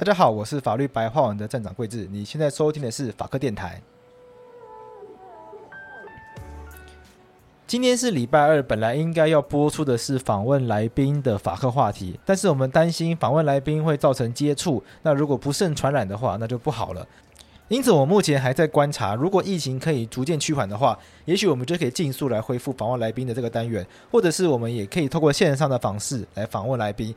大家好，我是法律白话文的站长贵智，你现在收听的是法科电台。今天是礼拜二，本来应该要播出的是访问来宾的法科话题，但是我们担心访问来宾会造成接触，那如果不慎传染的话，那就不好了。因此，我目前还在观察，如果疫情可以逐渐趋缓的话，也许我们就可以尽速来恢复访问来宾的这个单元，或者是我们也可以透过线上的方式来访问来宾。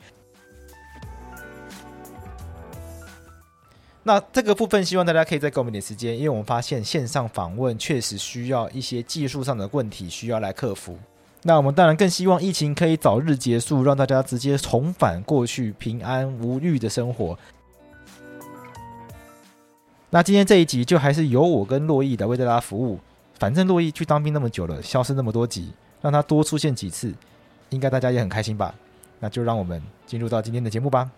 那这个部分，希望大家可以再给我们点时间，因为我们发现线上访问确实需要一些技术上的问题需要来克服。那我们当然更希望疫情可以早日结束，让大家直接重返过去平安无虑的生活。那今天这一集就还是由我跟珞亦来为大家服务。反正珞亦去当兵那么久了，消失那么多集，让他多出现几次，应该大家也很开心吧？那就让我们进入到今天的节目吧。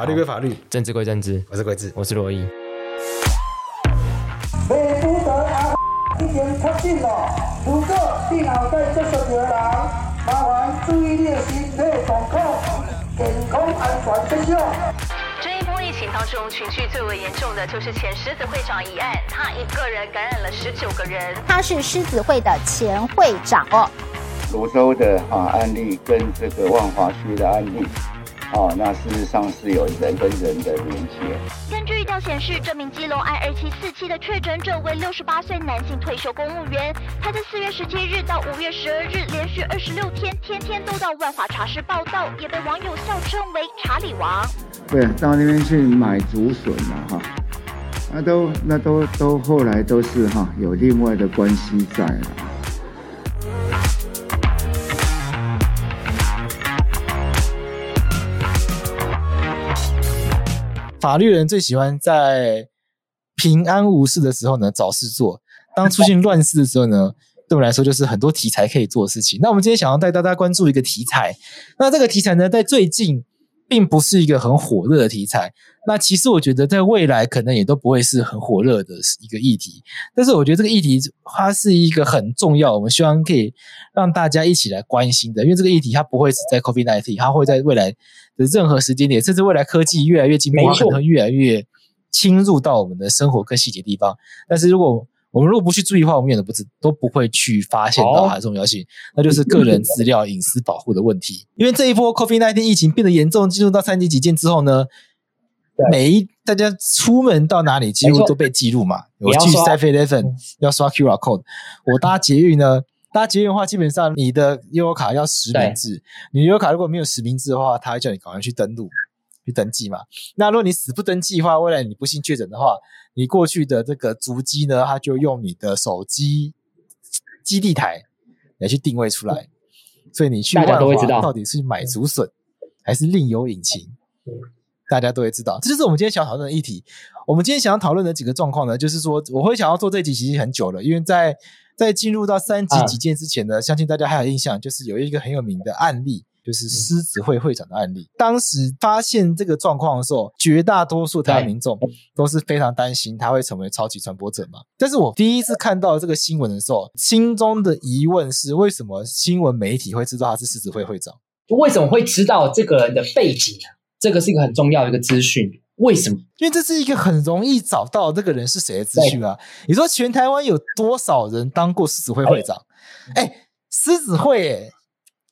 法律归法律，政治归政治。我是鬼子，我是珞亦。如果电脑在接受的人，麻烦注意练习内防控，健康安全着想。这一波疫情当中，群聚最为严重的就是前狮子会长一案，他一个人感染了十九个人。他是狮子会的前会长哦。泸州的啊案例跟这个万华区的案例。哦，那事实上是有人跟人的连接。根据调显示，这名基隆 I 二七四七的确诊者为六十八岁男性退休公务员。他在四月十七日到五月十二日连续二十六天，天天都到万华茶室报到，也被网友笑称为“查理王”。对，到那边去买竹笋嘛，哈，那都那都都后来都是哈有另外的关系在了。法律人最喜欢在平安无事的时候呢找事做，当出现乱世的时候呢，对我们来说就是很多题材可以做的事情。那我们今天想要带大家关注一个题材，那这个题材呢，在最近并不是一个很火热的题材。那其实我觉得在未来可能也都不会是很火热的一个议题。但是我觉得这个议题它是一个很重要，我们希望可以让大家一起来关心的，因为这个议题它不会只在 COVID-19，它会在未来的。任何时间点，甚至未来科技越来越进步，可能会越来越侵入到我们的生活跟细节地方。但是，如果我们如果不去注意的话，我们也都不知都不会去发现到它的重要性。那就是个人资料隐私保护的问题。因为这一波 COVID-19 疫情变得严重，进入到三级警戒之后呢，每一大家出门到哪里，几乎都被记录嘛。我去 Seven Eleven 要刷 QR code，我搭捷运呢。搭捷运的话，基本上你的悠游卡要实名制。你悠游卡如果没有实名制的话，他会叫你赶快去登录、去登记嘛。那如果你死不登记的话，未来你不幸确诊的话，你过去的这个足迹呢，他就用你的手机基地台来去定位出来。所以你去万华到底是买竹笋还是另有隐情，大家都会知道。这就是我们今天想讨论的议题。我们今天想要讨论的几个状况呢，就是说我会想要做这集其实很久了，因为在在进入到三级几件之前呢，相信大家还有印象，就是有一个很有名的案例，就是狮子会会长的案例。当时发现这个状况的时候，绝大多数台湾民众都是非常担心他会成为超级传播者嘛。但是我第一次看到这个新闻的时候，心中的疑问是：为什么新闻媒体会知道他是狮子会会长？为什么会知道这个人的背景？这个是一个很重要的一个资讯。为什么？因为这是一个很容易找到这个人是谁的资讯啊！你说全台湾有多少人当过狮子会会长？哎，狮子会哎，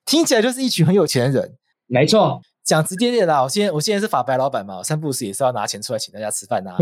听起来就是一群很有钱的人。没错，讲直接点啦，我现在我现在是法白老板嘛，我三不五时也是要拿钱出来请大家吃饭呐、啊，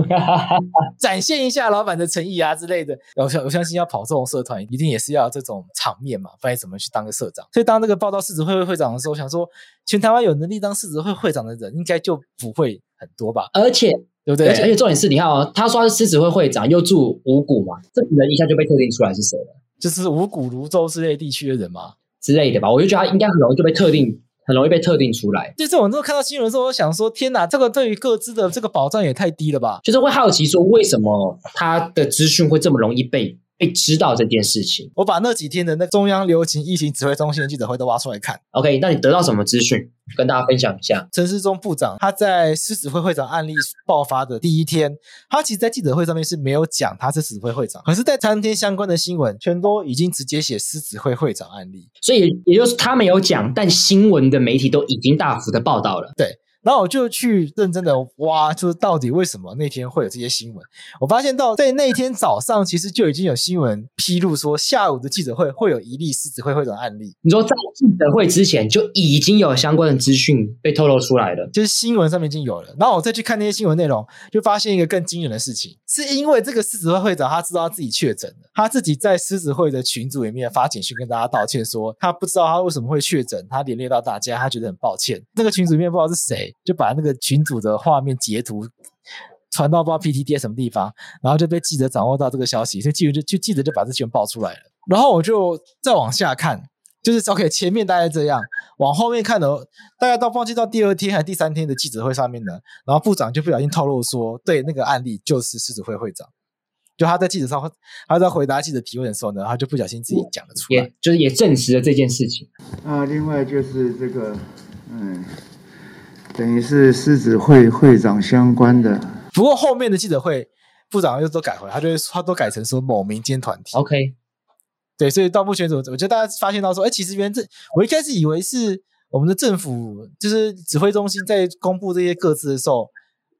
展现一下老板的诚意啊之类的。我相我相信要跑这种社团，一定也是要这种场面嘛，不然怎么去当个社长？所以当这个报道市子会会会长的时候，我想说全台湾有能力当市子会会长的人，应该就不会。很多吧，而且对不对？而且而且重点是，你看哦，他说他是狮子会会长，又住五股嘛，这人一下就被特定出来是谁了，就是五股、芦洲之类地区的人嘛之类的吧？我就觉得他应该很容易就被特定。很容易被特定出来。就这种时候看到新闻的时候，我想说：天哪，这个对于各自的这个保障也太低了吧？就是会好奇说，为什么他的资讯会这么容易被？被知道这件事情，我把那几天的那中央流行疫情指挥中心的记者会都挖出来看。OK，那你得到什么资讯？跟大家分享一下。陈世忠部长他在狮子会会长案例爆发的第一天，他其实，在记者会上面是没有讲他是狮子会会长，可是，在当天相关的新闻全都已经直接写狮子会会长案例，所以也就是他没有讲，但新闻的媒体都已经大幅的报道了。对。然后我就去认真的挖，就是到底为什么那天会有这些新闻？我发现到在那天早上，其实就已经有新闻披露说，下午的记者会会有一例狮子会会长案例。你说在记者会之前就已经有相关的资讯被透露出来了，就是新闻上面已经有了。然后我再去看那些新闻内容，就发现一个更惊人的事情，是因为这个狮子会会长他知道他自己确诊了，他自己在狮子会的群组里面发简讯跟大家道歉，说他不知道他为什么会确诊，他连累到大家，他觉得很抱歉。那个群组里面不知道是谁。就把那个群组的画面截图传到不知道 PTT 什么地方，然后就被记者掌握到这个消息，所以记者就就记者就把这新闻爆出来了。然后我就再往下看，就是 OK 前面大概这样，往后面看的大概到忘记到第二天还是第三天的记者会上面呢，然后部长就不小心透露说，对那个案例就是狮子会会长，就他在记者上他在回答记者提问的时候呢，他就不小心自己讲了出来，也就是也证实了这件事情。啊，另外就是这个，嗯。等于是狮子会会长相关的，不过后面的记者会部长又都改回来，他就他都改成说某民间团体。OK，对，所以到目前为止，我觉得大家发现到说，哎，其实原这我一开始以为是我们的政府，就是指挥中心在公布这些各自的时候，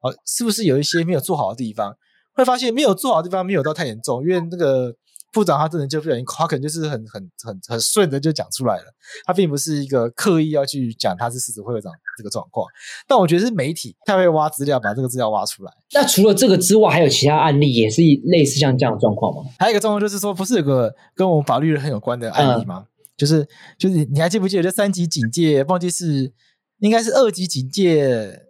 啊，是不是有一些没有做好的地方？会发现没有做好的地方没有到太严重，因为那个。部长他真的就不小心，他可能就是很很很很顺的就讲出来了，他并不是一个刻意要去讲他是狮子会会长这个状况，但我觉得是媒体太会挖资料，把这个资料挖出来。那除了这个之外，还有其他案例也是类似像这样的状况吗？还有一个状况就是说，不是有个跟我们法律人很有关的案例吗？嗯、就是就是你还记不记得，这三级警戒，忘记是应该是二级警戒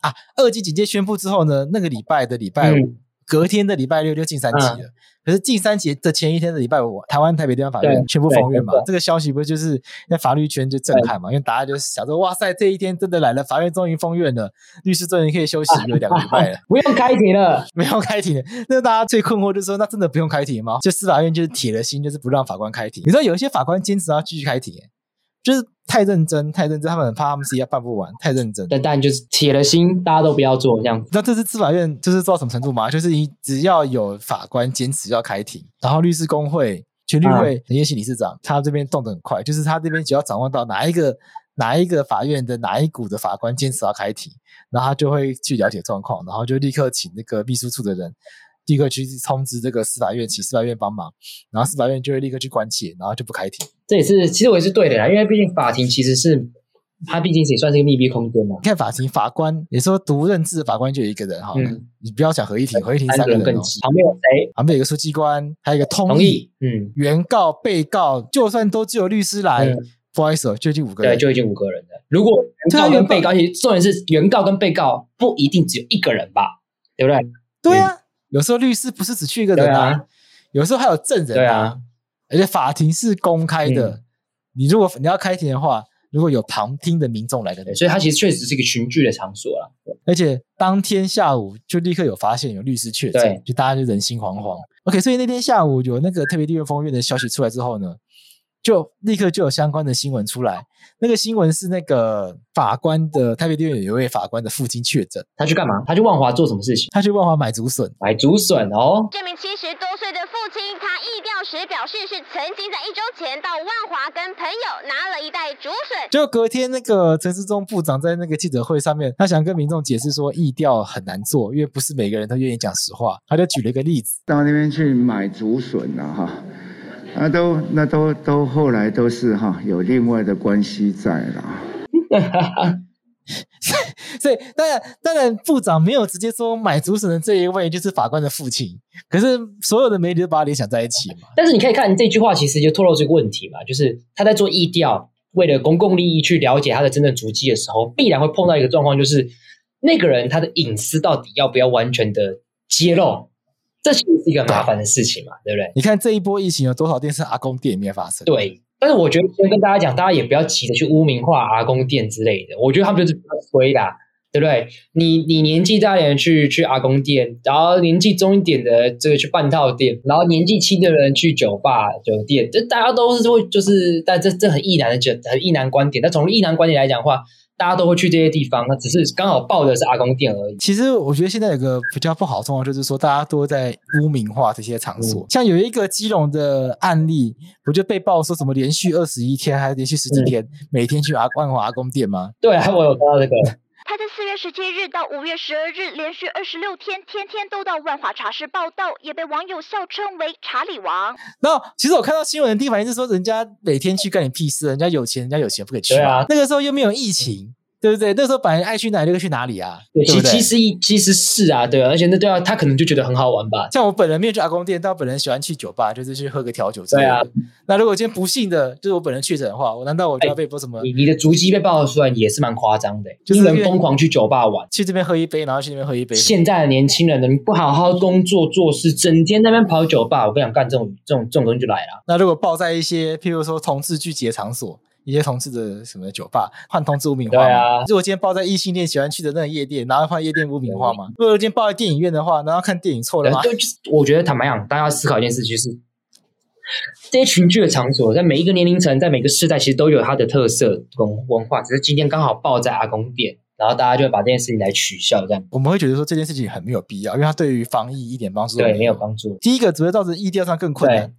啊，二级警戒宣布之后呢，那个礼拜的礼拜五，嗯、隔天的礼拜六就进三级了。嗯可是进三级的前一天的礼拜五，台湾台北地方法院全部封院嘛？这个消息不就是在法律圈就震撼嘛？因为大家就想说，哇塞，这一天真的来了，法院终于封院了，律师终于可以休息有两个礼拜了，不用开庭了，没有开庭了。那大家最困惑就是说，那真的不用开庭吗？就司法院就是铁了心，就是不让法官开庭。你知道有一些法官坚持要继续开庭，就是。太认真，太认真，他们很怕他们自己要办不完。太认真，但但就是铁了心，大家都不要做这样子。那这次司法院就是做到什么程度吗？就是你只要有法官坚持要开庭，然后律师工会、全律会陈彦希理事长，他这边动得很快，就是他这边只要掌握到哪一个哪一个法院的哪一股的法官坚持要开庭，然后他就会去了解状况，然后就立刻请那个秘书处的人。立刻去通知这个司法院，请司法院帮忙，然后司法院就会立刻去关切，然后就不开庭。这也是其实我也是对的啦，因为毕竟法庭其实是它毕竟也算是一个密闭空间嘛。你看法庭法官，你说独任制的法官就有一个人哈，嗯、你不要讲合议庭，合议庭三个人，更急旁边有谁？旁边有一个书记官，还有一个通译，同意嗯，原告、被告，就算都只有律师来，嗯、不好意思，就已经五个人，对，就已经五个人了。如果原告跟被告，其实重点是原告跟被告不一定只有一个人吧？对不对？对啊。嗯有时候律师不是只去一个人啊，啊有时候还有证人啊，啊，而且法庭是公开的。嗯、你如果你要开庭的话，如果有旁听的民众来的，所以它其实确实是一个群聚的场所啊。而且当天下午就立刻有发现有律师确诊，就大家就人心惶惶。OK，所以那天下午有那个特别地院封院的消息出来之后呢，就立刻就有相关的新闻出来。那个新闻是那个法官的台北地院有一位法官的父亲确诊，他去干嘛？他去万华做什么事情？他去万华买竹笋，买竹笋哦。这名七十多岁的父亲，他意调时表示是曾经在一周前到万华跟朋友拿了一袋竹笋。就隔天那个陈时中部长在那个记者会上面，他想跟民众解释说意调很难做，因为不是每个人都愿意讲实话。他就举了一个例子，到那边去买竹笋了哈。那都那都都后来都是哈有另外的关系在了，所以当然当然部长没有直接说买主审的这一位就是法官的父亲，可是所有的媒体都把他联想在一起嘛。但是你可以看这句话，其实就透露这个问题嘛，就是他在做意调，为了公共利益去了解他的真正足迹的时候，必然会碰到一个状况，就是那个人他的隐私到底要不要完全的揭露？一个麻烦的事情嘛，对，对不对？你看这一波疫情有多少店是阿公店里面发生？对，但是我觉得先跟大家讲，大家也不要急着去污名化阿公店之类的。我觉得他们就是比较衰的，对不对？你你年纪大一点去去阿公店，然后年纪中一点的这个去半套店，然后年纪轻的人去酒吧酒店，这大家都是会就是，但这这很异男的就很异男观点。但从异男观点来讲的话。大家都会去这些地方，那只是刚好报的是阿公店而已。其实我觉得现在有个比较不好的状况，就是说大家都在污名化这些场所。嗯、像有一个基隆的案例，不就被报说什么连续二十一天还是连续十几天，嗯、每天去阿万华阿公店吗？对啊，我有看到这个。他在四月十七日到五月十二日连续二十六天，天天都到万华茶室报道，也被网友笑称为“查理王”。那其实我看到新闻的第一反应是说人家每天去干你屁事，人家有钱，人家有钱不可以去啊。那个时候又没有疫情。对不对？那时候本来爱去哪里就去哪里啊。对，其其实其实是啊，对啊，而且那对啊，他可能就觉得很好玩吧。像我本人没有去阿公店，但我本人喜欢去酒吧，就是去喝个调酒之类的。对啊。那如果今天不幸的就是我本人确诊的话，我难道我就要被播什么？你你的足迹被爆出来也是蛮夸张的，就是人疯狂去酒吧玩，去这边喝一杯，然后去那边喝一杯。现在的年轻人呢，你不好好工作做事，整天在那边跑酒吧，我不想干这种这种这种东西就来了。那如果爆在一些，譬如说同志聚集的场所。一些同志的什么酒吧换同志污名化吗？对啊，如果今天报在异性恋喜欢去的那个夜店，然后换夜店污名化嘛？如果今天报在电影院的话，然后看电影错了吗？对，就是我觉得坦白讲，大家要思考一件事，就是这些群聚的场所，在每一个年龄层，在每个世代，其实都有它的特色跟文化。只是今天刚好报在阿公店，然后大家就会把这件事情来取笑，这样我们会觉得说这件事情很没有必要，因为它对于防疫一点帮助都没有，对，没有帮助。第一个只会造成疫调上更困难。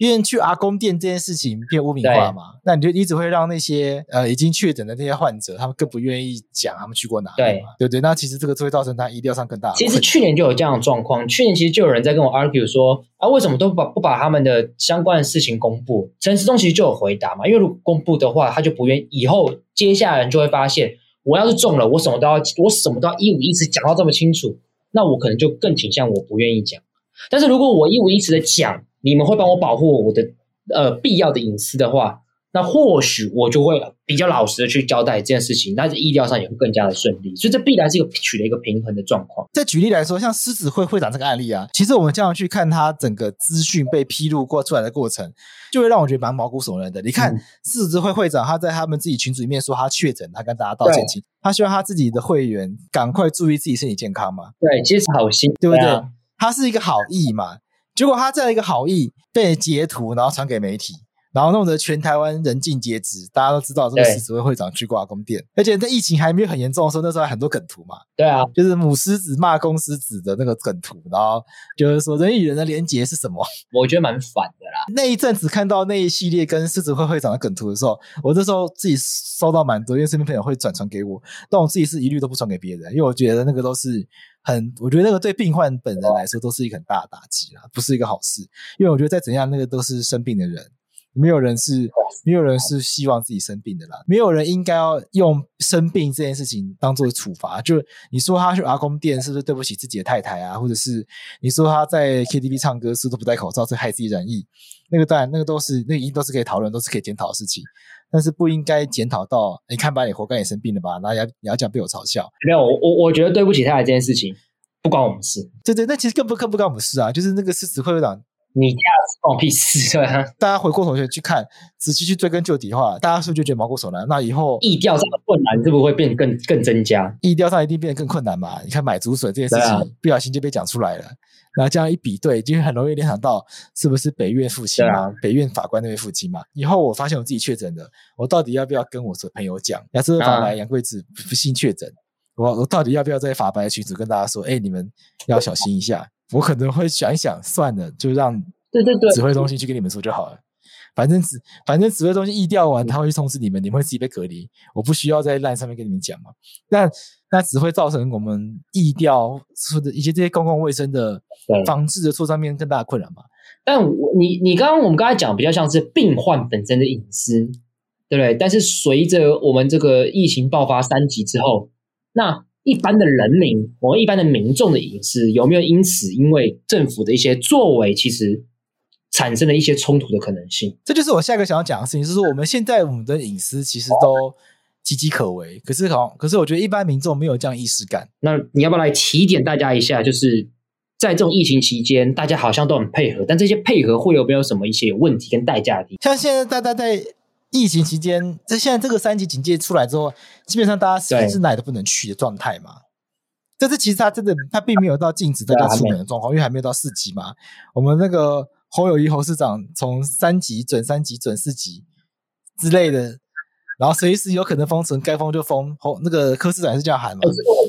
因为去阿公店这件事情变污名化嘛，那你就一直会让那些呃已经确诊的那些患者，他们更不愿意讲他们去过哪里嘛，对对对。那其实这个就会造成他疫调上更大。其实去年就有这样的状况，去年其实就有人在跟我 argue 说啊，为什么都不把不把他们的相关的事情公布？陈时中其实就有回答嘛，因为如果公布的话，他就不愿意，以后接下来人就会发现，我要是中了，我什么都要我什么都要一五一十讲到这么清楚，那我可能就更倾向我不愿意讲。但是如果我一五一十的讲，你们会帮我保护我的。呃，必要的隐私的话，那或许我就会比较老实的去交代这件事情，那在疫调上也会更加的顺利。所以这必然是一个取得一个平衡的状况。再举例来说，像狮子会会长这个案例啊，其实我们这样去看他整个资讯被披露过出来的过程，就会让我觉得蛮毛骨悚然的。你看，狮子会会长他在他们自己群组里面说他确诊，他跟大家道歉，他希望他自己的会员赶快注意自己身体健康嘛。对，其实是好心，对不对？对啊，他是一个好意嘛。结果他这样一个好意被截图，然后传给媒体，然后弄得全台湾人尽皆知。大家都知道这个狮子会会长去挂宫殿，而且在疫情还没有很严重的时候，那时候还很多梗图嘛。对啊，就是母狮子骂公狮子的那个梗图，然后就是说人与人的连结是什么？我觉得蛮反的啦。那一阵子看到那一系列跟狮子会会长的梗图的时候，我那时候自己收到蛮多，因为身边朋友会转传给我，但我自己是一律都不传给别人，因为我觉得那个都是。很，我觉得那个对病患本人来说都是一个很大的打击啦，不是一个好事。因为我觉得再怎样，那个都是生病的人，没有人是，没有人是希望自己生病的啦。没有人应该要用生病这件事情当做处罚。就你说他去阿公店是不是对不起自己的太太啊？或者是你说他在 KTV 唱歌是不是都不戴口罩，是害自己染疫？那个当然，那个都是，那个一定都是可以讨论，都是可以检讨的事情。但是不应该检讨到，你看吧，你活该，你生病了吧？然后也要也要讲被我嘲笑。没有，我我觉得对不起他的这件事情不关我们事。对对，那其实更不更不关我们事啊！就是那个狮子会会长，你家关我屁事对啊！大家回过头去去看，仔细去追根究底的话，大家是不是就觉得毛骨悚然？那以后意调上的困难是不是会变更更增加？意调上一定变得更困难嘛？你看买竹笋这件事情，啊、不小心就被讲出来了。然后这样一比对，就很容易联想到是不是北院父亲啊？啊北院法官那位父亲嘛？以后我发现我自己确诊了，我到底要不要跟我的朋友讲？亚瑟法白杨贵子不幸确诊，我我到底要不要在法白群组跟大家说？哎，你们要小心一下。我可能会想一想，算了，就让对对对指挥中心去跟你们说就好了。反正指反正指挥中心疫调完，他会去通知你们，你们会自己被隔离。我不需要在 LINE 上面跟你们讲嘛。但那只会造成我们疫调或者一些这些公共卫生的防治的措施上面更大的困扰嘛。但我你你刚刚我们刚才讲比较像是病患本身的隐私，对不对？但是随着我们这个疫情爆发三级之后，那一般的人民，我们一般的民众的隐私有没有因此因为政府的一些作为，其实产生了一些冲突的可能性？这就是我下一个想要讲的事情，就是说我们现在我们的隐私其实都。岌岌可危。可是好，可是我觉得一般民众没有这样意识感。那你要不要来提点大家一下？就是在这种疫情期间，大家好像都很配合，但这些配合会有没有什么一些有问题跟代价的？像现在大家在疫情期间，在现在这个三级警戒出来之后，基本上大家是哪都不能去的状态嘛。但是其实他真的他并没有到禁止大家出门的状况，因为还没有到四级嘛。我们那个侯友谊侯市长从三级转三级转四级之类的，然后随时有可能封城，该封就封。哦那个柯市长是这样喊嘛？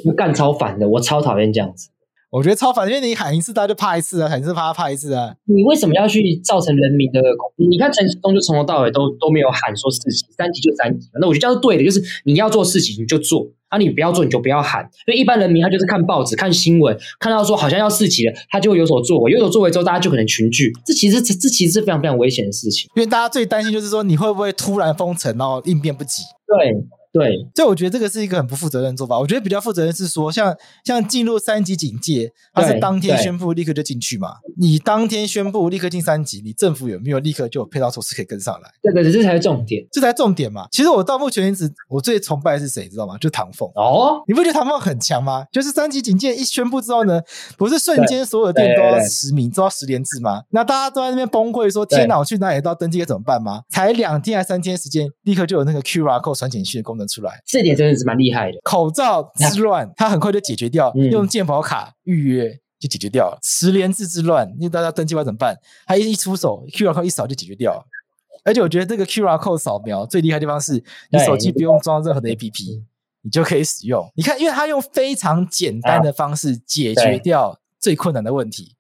我干超烦的，我超讨厌这样子。我觉得超烦，因为你喊一次，大家就怕一次啊；喊一次，怕怕一次啊。你为什么要去造成人民的恐惧？你看陈时中就从头到尾都都没有喊说四级、三级就三级。那我觉得这样是对的，就是你要做事情你就做，啊，你不要做你就不要喊。因为一般人民他就是看报纸、看新闻，看到说好像要四级了，他就会有所作为，有所作为之后，大家就可能群聚。这其实这这其实是非常非常危险的事情，因为大家最担心就是说你会不会突然封城，然后应变不及。对。对，所以我觉得这个是一个很不负责任的做法。我觉得比较负责任是说，像像进入三级警戒，它是当天宣布立刻就进去嘛？你当天宣布立刻进三级，你政府有没有立刻就有配套措施可以跟上来？对对，这才是重点，这才是重点嘛。其实我到目前为止，我最崇拜的是谁，知道吗？就唐凤哦，你不觉得唐凤很强吗？就是三级警戒一宣布之后呢，不是瞬间所有的店都要实名，都要十连制吗？那大家都在那边崩溃说：“天哪，我去哪里都要登记，该怎么办吗？”才两天还三天时间，立刻就有那个 QR code 传简讯的功能出来，这点。真的是蛮厉害的，口罩之乱，它很快就解决掉，嗯、用健保卡预约就解决掉了。十连制之乱，因为大家登记完怎么办？他一一出手，QR code 一扫就解决掉了。而且我觉得这个 QR code 扫描最厉害的地方是，你手机不用装任何的 APP，你就可以使用。你看，因为它用非常简单的方式解决掉最困难的问题。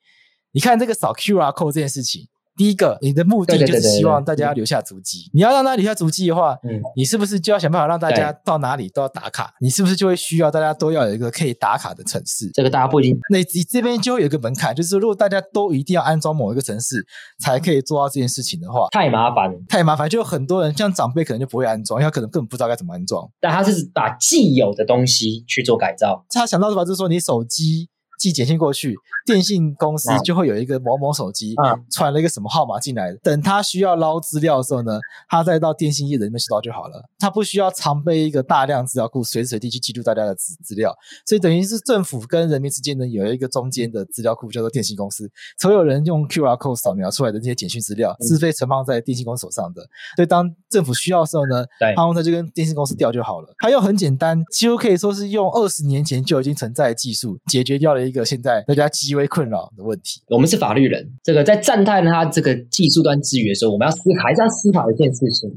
你看这个扫 QR code 这件事情。第一个，你的目的就是希望大家留下足迹。你要让大家留下足迹的话，嗯，你是不是就要想办法让大家到哪里都要打卡？你是不是就会需要大家都要有一个可以打卡的城市？这个大家不一定。那你这边就会有一个门槛，就是如果大家都一定要安装某一个城市才可以做到这件事情的话，太麻烦，太麻烦。就有很多人像长辈可能就不会安装，因为他可能根本不知道该怎么安装。但他是把既有的东西去做改造。他想到的话就是说，你手机。寄简讯过去，电信公司就会有一个某某手机传了一个什么号码进来。等他需要捞资料的时候呢，他再到电信业者那边去捞就好了。他不需要常备一个大量资料库，随时随地去记录大家的资资料。所以等于是政府跟人民之间呢，有一个中间的资料库，叫做电信公司。所有人用 QR code 扫描出来的那些简讯资料，是非存放在电信公司手上的。所以当政府需要的时候呢，他们就跟电信公司调就好了。它又很简单，几乎可以说是用二十年前就已经存在的技术解决掉了一个。现在大家极为困扰的问题。我们是法律人，这个在赞叹他这个技术端之余的时候，我们要思考，还是要思考一件事情：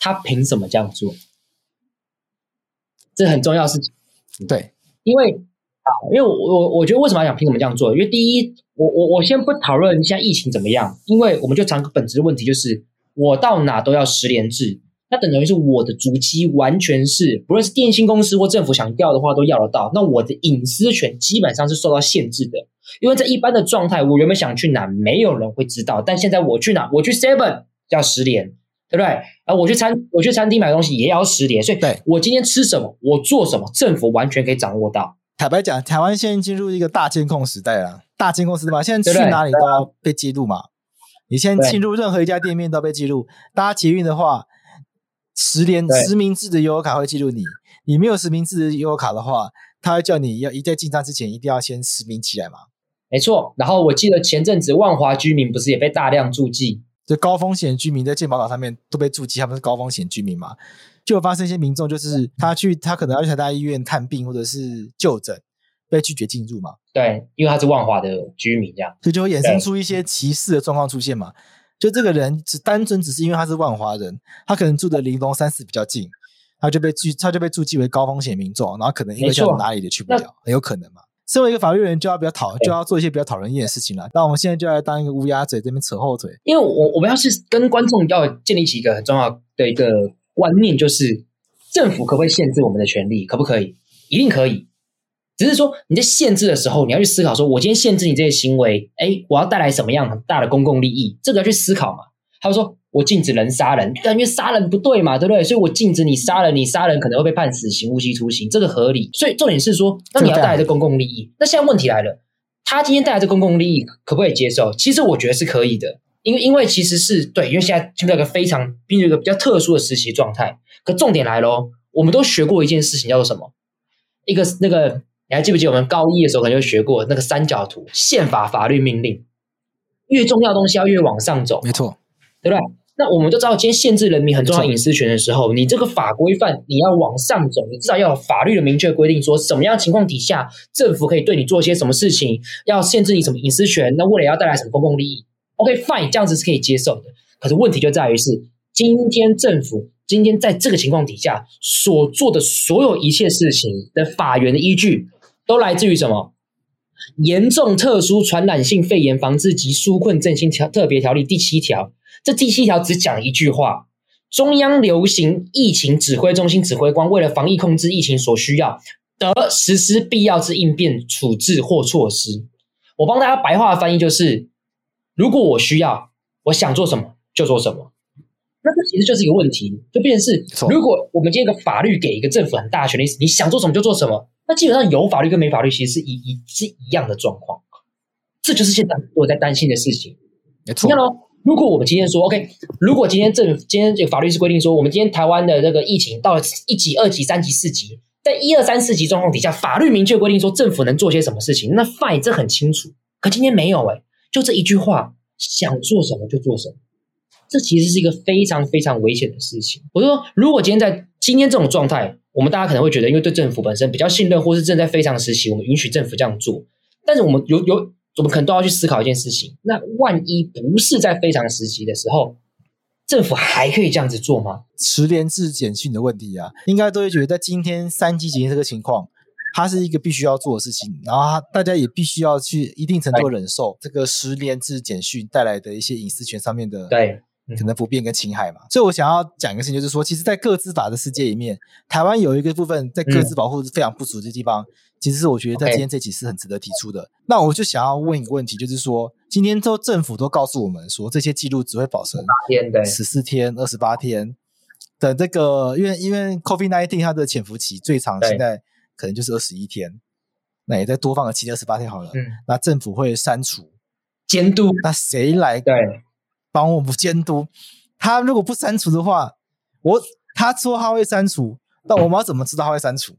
他凭什么这样做？这很重要的事情。对，因为啊，因为我我我觉得为什么要讲凭什么这样做？因为第一，我我我先不讨论现在疫情怎么样，因为我们就讲个本质的问题，就是我到哪都要十连制。那等于是我的主机完全是，不论是电信公司或政府想要的话，都要得到。那我的隐私权基本上是受到限制的，因为在一般的状态，我原本想去哪，没有人会知道。但现在我去哪，我去 Seven 要实联，对不对？啊，我去餐，我去餐厅买东西也要实联。所以，对我今天吃什么，我做什么，政府完全可以掌握到。坦白讲，台湾现在进入一个大监控时代了，大监控时代嘛，现在去哪里都要被记录嘛。你现在进入任何一家店面都要被记录，搭捷运的话。实联实名制的悠游卡会记录你，你没有实名制的悠游卡的话，他会叫你要一在进站之前一定要先实名起来嘛？没错。然后我记得前阵子万华居民不是也被大量注记，就高风险居民在健保卡上面都被注记，他们是高风险居民嘛？就有发生一些民众就是他去他可能要去台大医院探病或者是就诊，被拒绝进入嘛？对，因为他是万华的居民，这样，所以就会衍生出一些歧视的状况出现嘛？就这个人只单纯只是因为他是万华人，他可能住的玲珑三四比较近，他就被注他就被注记为高风险民众，然后可能因为这样哪里也去不了，很有可能嘛。身为一个法律人，就要比较讨就要做一些比较讨人厌的事情了。那我们现在就来当一个乌鸦嘴，这边扯后腿。因为我我们要是跟观众要建立起一个很重要的一个观念，就是政府可不可以限制我们的权利？可不可以？一定可以。只是说你在限制的时候，你要去思考说，我今天限制你这些行为，哎，我要带来什么样很大的公共利益？这个要去思考嘛。他说我禁止人杀人，但因为杀人不对嘛，对不对？所以我禁止你杀人，你杀人可能会被判死刑、无期徒刑，这个合理。所以重点是说，那你要带来的公共利益。那现在问题来了，他今天带来的公共利益可不可以接受？其实我觉得是可以的。因为因为其实是对，因为现在进入一个非常进入一个比较特殊的实习状态。可重点来喽，我们都学过一件事情，叫做什么？一个那个你还记不记得我们高一的时候可能就学过那个三角图，宪法、法律、命令，越重要的东西要越往上走，没错，对不对？那我们都知道，今天限制人民很重要隐私权的时候，你这个法规范你要往上走，你至少要有法律的明确规定，说什么样情况底下政府可以对你做些什么事情，要限制你什么隐私权，那为了要带来什么公共利益？OK，fine，这样子是可以接受的。可是问题就在于是，今天政府今天在这个情况底下所做的所有一切事情的法源的依据，都来自于什么？严重特殊传染性肺炎防治及纾困振兴条特别条例第七条。这第七条只讲一句话：中央流行疫情指挥中心指挥官为了防疫控制疫情所需要，得实施必要之应变处置或措施。我帮大家白话翻译就是：如果我需要，我想做什么就做什么。那这其实就是一个问题，就变成是：如果我们今天一个法律给一个政府很大的权利，你想做什么就做什么，那基本上有法律跟没法律其实是一一是一样的状况。这就是现在我在担心的事情。没错。你看喽。如果我们今天说 OK，如果今天政今天这个法律是规定说，我们今天台湾的这个疫情到了一级、二级、三级、四级，在一二三四级状况底下，法律明确规定说政府能做些什么事情，那 fine，这很清楚。可今天没有诶，就这一句话，想做什么就做什么，这其实是一个非常非常危险的事情。我说，如果今天在今天这种状态，我们大家可能会觉得，因为对政府本身比较信任，或是正在非常时期，我们允许政府这样做，但是我们有有。我们可能都要去思考一件事情：那万一不是在非常时期的时候，政府还可以这样子做吗？十连制简讯的问题啊，应该都会觉得在今天三级警戒这个情况，它是一个必须要做的事情，然后大家也必须要去一定程度忍受这个十连制简讯带来的一些隐私权上面的对可能不便跟侵害嘛。所以我想要讲一个事情，就是说，其实，在各自法的世界里面，台湾有一个部分在各自保护是非常不足的地方。其实是我觉得在今天这期是很值得提出的。那我就想要问一个问题，就是说，今天都政府都告诉我们说，这些记录只会保存十四天、二十八天的这个，因为因为 COVID-19 它的潜伏期最长，现在可能就是二十一天，那也再多放个七天、二十八天好了。嗯，那政府会删除监督，那谁来对帮我们监督？他如果不删除的话，我他说他会删除，那我们要怎么知道他会删除？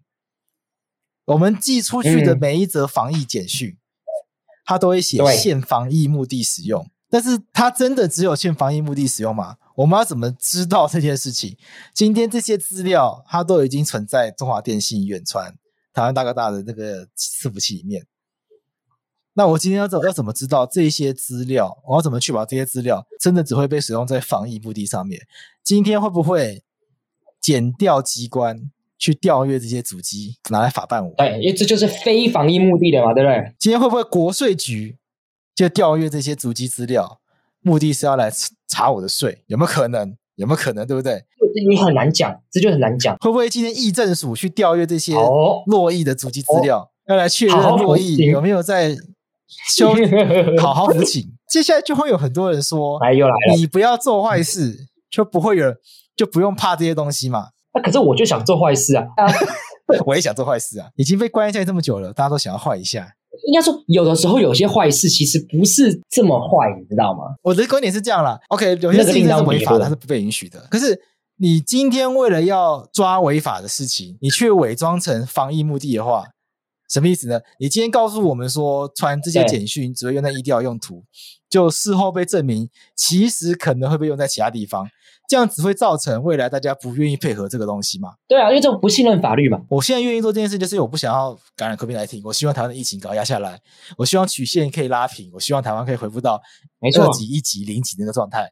我们寄出去的每一则防疫简讯，他都会写限防疫目的使用，但是他真的只有限防疫目的使用吗？我们要怎么知道这件事情？今天这些资料它都已经存在中华电信、远传、台湾大哥大的那个伺服器里面。那我今天要怎要怎么知道这些资料？我要怎么确保这些资料真的只会被使用在防疫目的上面？今天会不会减掉机关？去调阅这些主机拿来法办我？对，因为这就是非防疫目的的嘛，对不对？今天会不会国税局就调阅这些主机资料，目的是要来查我的税？有没有可能？有没有可能？对不对？这你很难讲，这就很难讲。会不会今天议政署去调阅这些络绎的主机资料，哦、要来确认络绎有没有在修 好好服请？接下来就会有很多人说：“来又来了，你不要做坏事，就不会有人，就不用怕这些东西嘛。”那、啊、可是我就想做坏事啊！我也想做坏事啊！已经被关在这么久了，大家都想要坏一下。应该说，有的时候有些坏事其实不是这么坏，你知道吗？我的观点是这样啦。OK，有些事情是违法的，它是不被允许的。可是你今天为了要抓违法的事情，你却伪装成防疫目的的话，什么意思呢？你今天告诉我们说，传这些简讯只会用在疫调用途，就事后被证明，其实可能会被用在其他地方。这样只会造成未来大家不愿意配合这个东西嘛？对啊，因为这种不信任法律嘛。我现在愿意做这件事，就是因为我不想要感染 COVID-19，我希望台湾的疫情搞压下来，我希望曲线可以拉平，我希望台湾可以恢复到没错二级、一级、零级那个状态。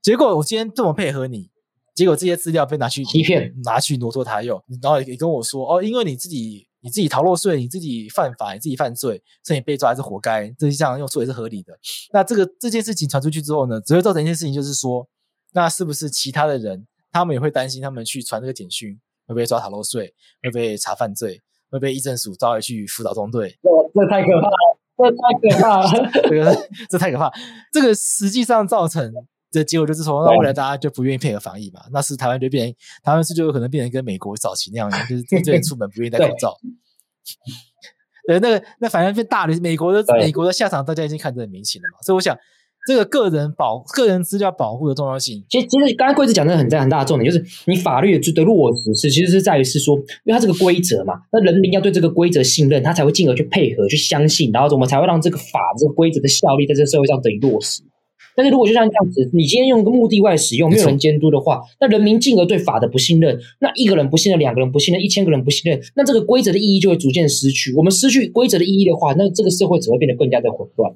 结果我今天这么配合你，结果这些资料被拿去欺骗，拿去挪作他用，然后也跟我说哦，因为你自己你自己逃漏税，你自己犯法，你自己犯罪，所以你被抓还是活该，这这样用处也是合理的。那这个这件事情传出去之后呢，只会造成一件事情，就是说。那是不是其他的人，他们也会担心，他们去传这个简讯会被抓逃漏税，会被查犯罪，会被议政署招回去辅导中队？这这太可怕了，这太可怕了，这个这太可怕。这个实际上造成的结果就是说，那未来大家就不愿意配合防疫嘛，那是台湾就变成台湾是就有可能变成跟美国早期那样，就是这边出门不愿意戴口罩。对，对，那个那反正变大了，美国的美国的下场大家已经看得很明显了嘛，所以我想。这个个人保个人资料保护的重要性。其实，其实刚才贵子讲的很在很大的重点，就是你法律的落实是，其实是在于是说，因为它这个规则嘛，那人民要对这个规则信任，他才会进而去配合、去相信，然后我们才会让这个法这个规则的效力在这个社会上得以落实。但是如果就像这样子，你今天用一个目的外使用，没有人监督的话，那人民进而对法的不信任，那一个人不信任，两个人不信任，一千个人不信任，那这个规则的意义就会逐渐失去。我们失去规则的意义的话，那这个社会只会变得更加的混乱。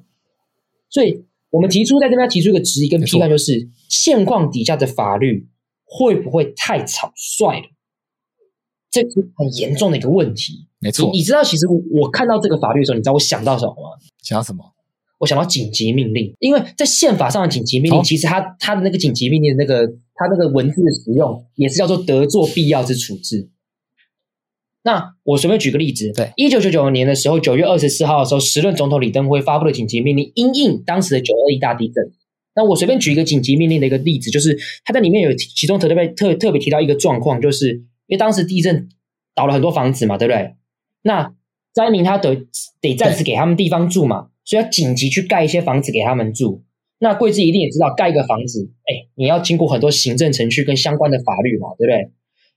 所以。我们提出在这边提出一个质疑跟批判，就是现况底下的法律会不会太草率了？这是很严重的一个问题。没错，你，你知道，其实我看到这个法律的时候，你知道我想到什么吗？想到什么？我想到紧急命令，因为在宪法上的紧急命令，哦、其实它它的那个紧急命令的那个它那个文字的使用，也是叫做得做必要之处置。那我随便举个例子，对，一九九九年的时候，九月二十四号的时候，时任总统李登辉发布了紧急命令，因应当时的九二一大地震。那我随便举一个紧急命令的一个例子，就是他在里面有其中特别特特别提到一个状况，就是因为当时地震倒了很多房子嘛，对不对？那灾民他得得暂时给他们地方住嘛，所以要紧急去盖一些房子给他们住。那贵志一定也知道，盖一个房子，哎，你要经过很多行政程序跟相关的法律嘛，对不对？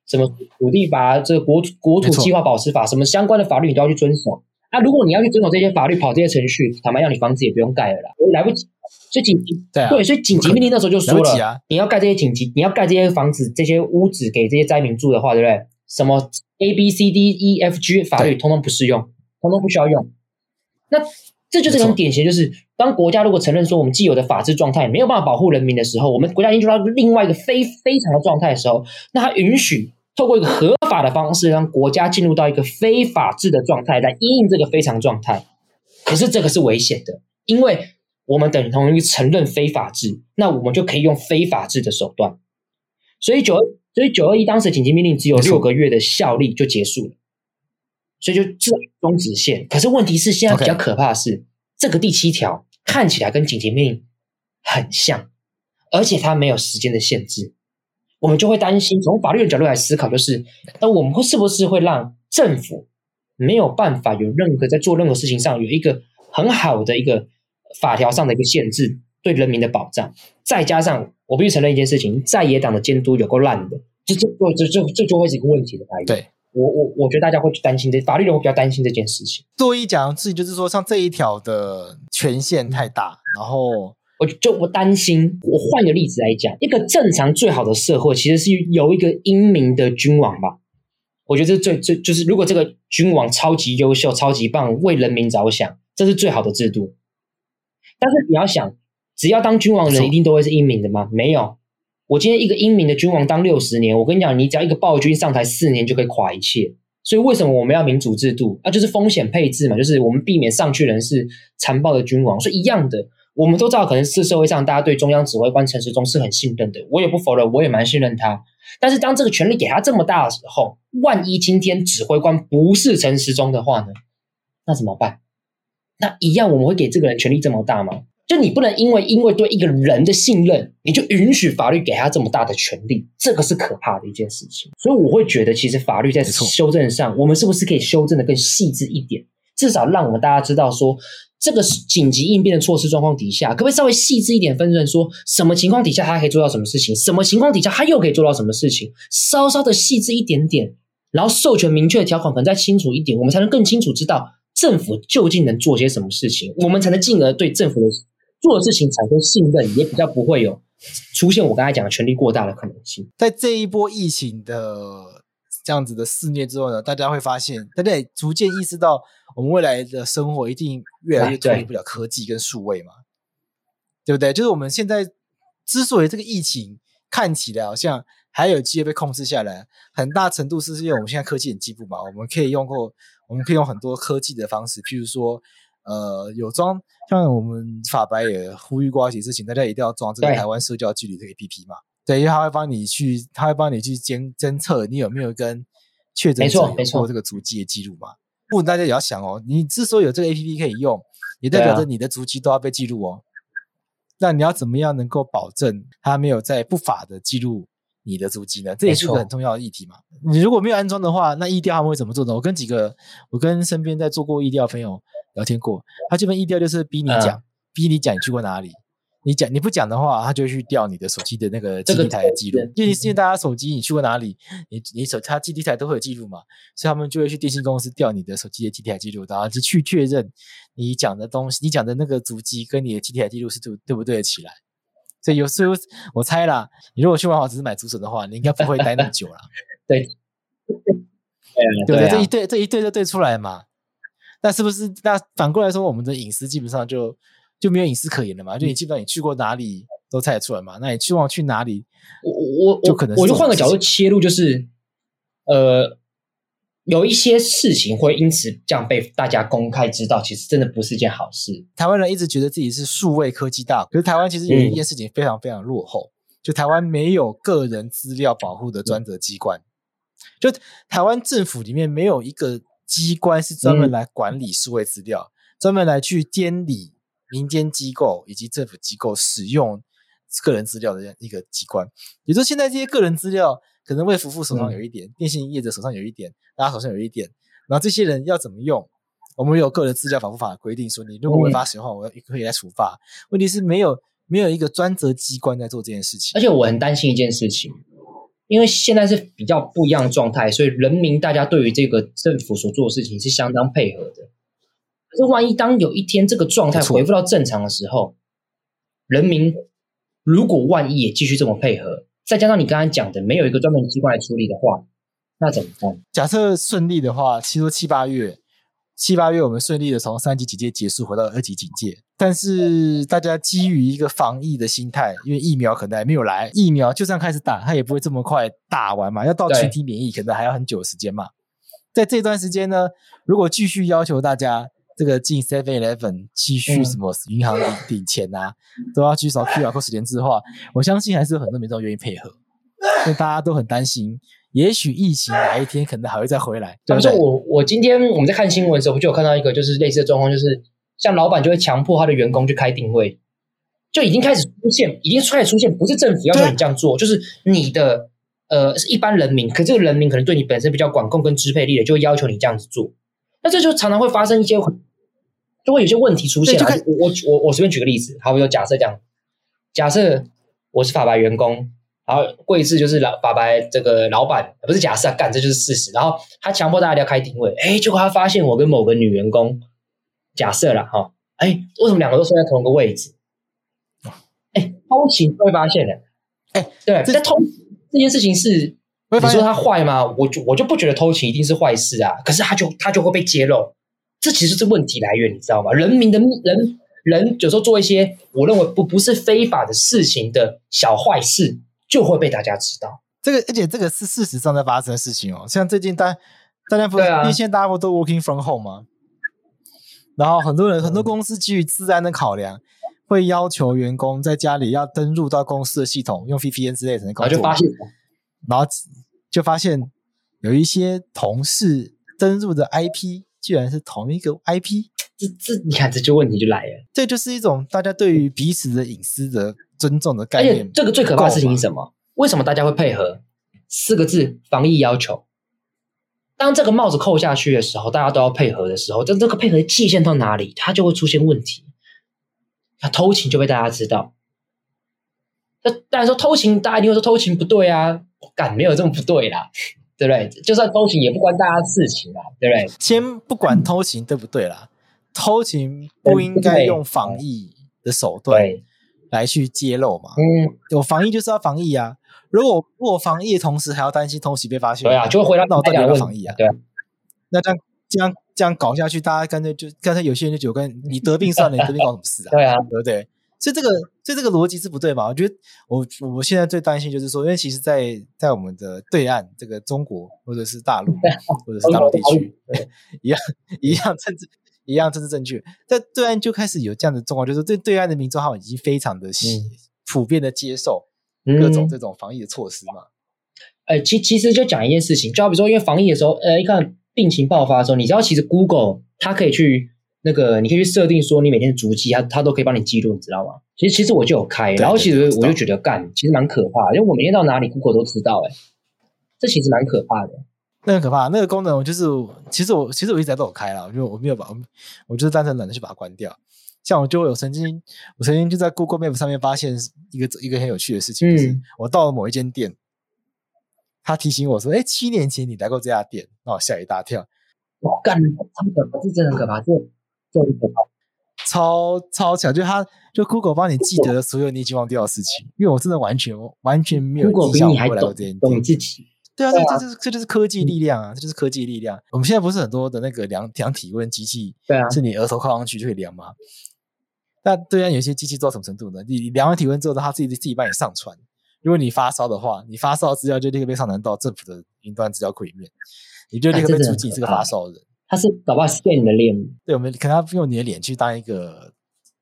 什么土地法、这个国国土计划保持法，什么相关的法律你都要去遵守。啊，如果你要去遵守这些法律，跑这些程序，坦白讲，你房子也不用盖了啦，来不及。所以紧急对、啊、对，所以紧急命令那时候就说了，啊、你要盖这些紧急，你要盖这些房子、这些屋子给这些灾民住的话，对不对？什么 A B C D E F G 法律通通不适用，通通不需要用。那这就是很典型，就是当国家如果承认说我们既有的法治状态没有办法保护人民的时候，我们国家已经做到另外一个非非常的状态的时候，那它允许。透过一个合法的方式，让国家进入到一个非法治的状态，来因应这个非常状态。可是这个是危险的，因为我们等同于承认非法治，那我们就可以用非法治的手段。所以九二，所以九二一当时紧急命令只有六个月的效力就结束了，所以就这终止线。可是问题是，现在比较可怕的是.这个第七条看起来跟紧急命令很像，而且它没有时间的限制。我们就会担心，从法律的角度来思考，就是那我们会是不是会让政府没有办法有任何在做任何事情上有一个很好的一个法条上的一个限制，对人民的保障，再加上我必须承认一件事情，在野党的监督有够烂的，这这这这这就会是一个问题的来源。对我我我觉得大家会去担心这法律人会比较担心这件事情。多一讲自己就是说，像这一条的权限太大，然后。我就我担心，我换个例子来讲，一个正常最好的社会，其实是有一个英明的君王吧。我觉得这最最就是，如果这个君王超级优秀、超级棒，为人民着想，这是最好的制度。但是你要想，只要当君王的人一定都会是英明的吗？没有。我今天一个英明的君王当六十年，我跟你讲，你只要一个暴君上台四年就可以垮一切。所以为什么我们要民主制度？那、啊、就是风险配置嘛，就是我们避免上去人是残暴的君王，所以一样的。我们都知道，可能是社会上大家对中央指挥官陈时中是很信任的，我也不否认，我也蛮信任他。但是当这个权力给他这么大的时候，万一今天指挥官不是陈时中的话呢？那怎么办？那一样我们会给这个人权力这么大吗？就你不能因为因为对一个人的信任，你就允许法律给他这么大的权利，这个是可怕的一件事情。所以我会觉得，其实法律在修正上，我们是不是可以修正的更细致一点？至少让我们大家知道说。这个紧急应变的措施状况底下，可不可以稍微细致一点分润？说什么情况底下他可以做到什么事情？什么情况底下他又可以做到什么事情？稍稍的细致一点点，然后授权明确的条款可能再清楚一点，我们才能更清楚知道政府究竟能做些什么事情，我们才能进而对政府的做的事情产生信任，也比较不会有出现我刚才讲的权力过大的可能性。在这一波疫情的。这样子的肆虐之后呢，大家会发现，大家也逐渐意识到，我们未来的生活一定越来越脱离不了科技跟数位嘛，对，对不对？就是我们现在之所以这个疫情看起来好像还有机会被控制下来，很大程度是因为我们现在科技很进步嘛，我们可以用过，我们可以用很多科技的方式，譬如说，呃，有装，像我们法白也呼吁过一些事情，大家一定要装这个台湾社交距离的 APP 嘛。对，因为他会帮你去，他会帮你去监侦测你有没有跟确诊者有过这个足迹的记录嘛。不，大家也要想哦，你之所以有这个 APP 可以用，也代表着你的足迹都要被记录哦。那你要怎么样能够保证他没有在不法的记录你的足迹呢？这也是个很重要的议题嘛。你如果没有安装的话，那疫调他们会怎么做呢？我跟几个，我跟身边在做过疫调朋友聊天过，他这边一调就是逼你讲，逼你讲你去过哪里。你讲你不讲的话，他就去调你的手机的那个基地台的记录。因为因为大家手机你去过哪里，你你手他基地台都会有记录嘛，所以他们就会去电信公司调你的手机的基地台记录，然后就去确认你讲的东西，你讲的那个主机跟你的基地台记录是对对不对得起来。所以有时候我猜啦，你如果去万华只是买竹笋的话，你应该不会待那么久了。对，对不对？这一对这一对就对出来嘛。那是不是那反过来说，我们的隐私基本上就就没有隐私可言了嘛？就你基本上你去过哪里都猜得出来嘛？那你去往去哪里？我我就可能我就换个角度切入，就是呃，有一些事情会因此这样被大家公开知道，其实真的不是一件好事。台湾人一直觉得自己是数位科技大国，可是台湾其实有一件事情非常非常落后，嗯、就台湾没有个人资料保护的专责机关，就台湾政府里面没有一个。机关是专门来管理数位资料，专、嗯、门来去监理民间机构以及政府机构使用个人资料的一个机关。也就是现在这些个人资料，可能卫福部手上有一点，嗯、电信业者手上有一点，大家手上有一点。然后这些人要怎么用？我们有个人资料保护法规定说，你如果违法使用的话，我要可以来处罚。问题是没有没有一个专责机关在做这件事情，而且我很担心一件事情。因为现在是比较不一样的状态，所以人民大家对于这个政府所做的事情是相当配合的。可是万一当有一天这个状态恢复到正常的时候，人民如果万一也继续这么配合，再加上你刚才讲的没有一个专门的机关来处理的话，那怎么办？假设顺利的话，其实说七八月。七八月，我们顺利的从三级警戒结束，回到二级警戒。但是大家基于一个防疫的心态，因为疫苗可能还没有来，疫苗就算开始打，它也不会这么快打完嘛，要到群体免疫可能还要很久时间嘛。在这段时间呢，如果继续要求大家这个进 Seven Eleven 继续什么银行领领钱啊，都要去扫 QR code 实联制的话，我相信还是有很多民众愿意配合，因为大家都很担心。也许疫情哪一天可能还会再回来。比如说我我今天我们在看新闻的时候，就有看到一个就是类似的状况，就是像老板就会强迫他的员工去开定位，就已经开始出现，已经开始出现，不是政府要求你这样做，就是你的呃是一般人民，可这个人民可能对你本身比较管控跟支配力的，就会要求你这样子做。那这就常常会发生一些，就会有些问题出现。我我我我随便举个例子，好比如假设这样，假设我是法白员工。然后贵志就是老法白这个老板，不是假设啊，干这就是事实。然后他强迫大家要开定位，哎，结果他发现我跟某个女员工，假设了哈，哎，为什么两个都睡在同一个位置？哎，偷情会发现的，哎，对，这偷这件事情是你说他坏吗？我就我就不觉得偷情一定是坏事啊，可是他就他就会被揭露，这其实是问题来源，你知道吗？人民的人人有时候做一些我认为不不是非法的事情的小坏事。就会被大家知道这个，而且这个是事实上在发生的事情哦。像最近大大家不是，因为现在大家不都 working from home 吗？然后很多人很多公司基于治安的考量，会要求员工在家里要登录到公司的系统，用 VPN 之类的工作。然后就发现，然后就发现有一些同事登录的 IP 居然是同一个 IP，这这你看这就问题就来了。这就是一种大家对于彼此的隐私的。尊重的概念，而且这个最可怕的事情是什么？为什么大家会配合？四个字：防疫要求。当这个帽子扣下去的时候，大家都要配合的时候，但这个配合的界限到哪里，它就会出现问题。那偷情就被大家知道。那当然说偷情，大家一定会说偷情不对啊，干没有这么不对啦，对不对？就算偷情也不关大家事情啦，对不对？先不管偷情对不对啦，偷情不应该用防疫的手段。对。来去揭露嘛？嗯，有防疫就是要防疫啊！如果如果防疫的同时还要担心偷袭被发现，对啊，就会回到那我到底要不要防疫啊？对啊，那这样这样这样搞下去，大家干脆就干脆有些人就觉得，跟你得病算了，你得病搞什么事啊？对啊，对不对？所以这个所以这个逻辑是不对嘛？我觉得我我现在最担心就是说，因为其实在，在在我们的对岸，这个中国或者是大陆 或者是大陆地区，一样一样政治。一样，政治正确，在对岸就开始有这样的状况，就是对对岸的民众他们已经非常的、嗯、普遍的接受各种这种防疫的措施嘛。哎、嗯，其、欸、其实就讲一件事情，就好比说，因为防疫的时候，呃，一看病情爆发的时候，你知道，其实 Google 它可以去那个，你可以去设定说你每天的足迹，它它都可以帮你记录，你知道吗？其实其实我就有开，然后其实我就觉得干，其实蛮可怕的，因为我每天到哪里 Google 都知道、欸，哎，这其实蛮可怕的。那很可怕，那个功能我就是，其实我其实我一直在都有开了，我就我没有把，我就是单纯懒得去把它关掉。像我就有曾经，我曾经就在 Google Map 上面发现一个一个很有趣的事情，就是我到了某一间店，他提醒我说：“哎，七年前你来过这家店。”那我吓一大跳。我干，这个这真的很可怕，这这很可怕，超超强，就他就 Google 帮你记得了所有你已经忘掉的事情，因为我真的完全完全没有印象过来过这间店。懂自己。对啊，这这这这就是科技力量啊！这就是科技力量。我们现在不是很多的那个量量体温机器，对啊，是你额头靠上去就可以量吗？那对啊，有些机器做到什么程度呢？你量完体温之后，它自己自己帮你上传。如果你发烧的话，你发烧资料就立刻被上传到政府的云端资料库里面，你就立刻被注记你是个发烧的人。他是搞不好 scan 你的脸，对，我们可能要用你的脸去当一个。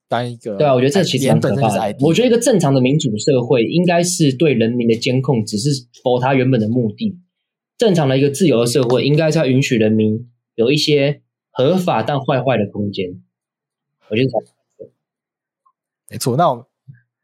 当一个对啊，我觉得这其实很可怕。我觉得一个正常的民主社会应该是对人民的监控，只是 for 他原本的目的。正常的一个自由的社会，应该是要允许人民有一些合法但坏坏的空间。我觉得才没错。那我们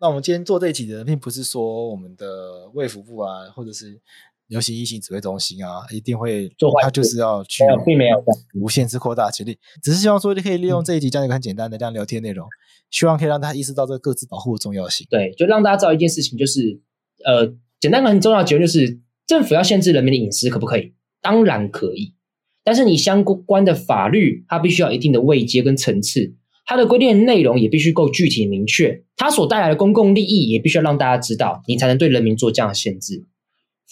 那我们今天做这一集的，并不是说我们的卫福部啊，或者是流行疫情指挥中心啊，一定会做坏，他就是要去，并没有无限制扩大权力，只是希望说你可以利用这一集这样一个很简单的这样聊天内容。希望可以让大家意识到这个各自保护的重要性。对，就让大家知道一件事情，就是呃，简单的很重要的结论就是，政府要限制人民的隐私，可不可以？当然可以。但是你相关的法律，它必须要一定的位阶跟层次，它的规定的内容也必须够具体明确，它所带来的公共利益也必须要让大家知道，你才能对人民做这样的限制。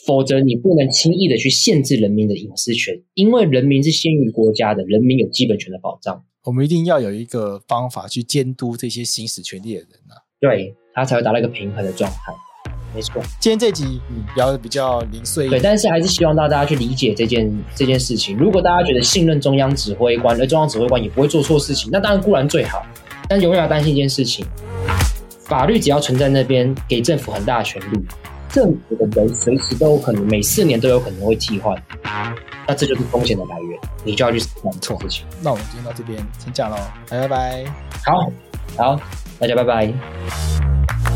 否则，你不能轻易的去限制人民的隐私权，因为人民是先于国家的，人民有基本权的保障。我们一定要有一个方法去监督这些行使权利的人啊，对，他才会达到一个平衡的状态。没错，今天这集聊的比较零碎，对，但是还是希望大家去理解这件这件事情。如果大家觉得信任中央指挥官，而中央指挥官也不会做错事情，那当然固然最好。但永远要担心一件事情：法律只要存在那边，给政府很大的权力，政府的人随时都有可能，每四年都有可能会替换。那这就是风险的来源，你就要去管错事情。那我们今天到这边先讲喽，拜拜拜。好，好，大家拜拜。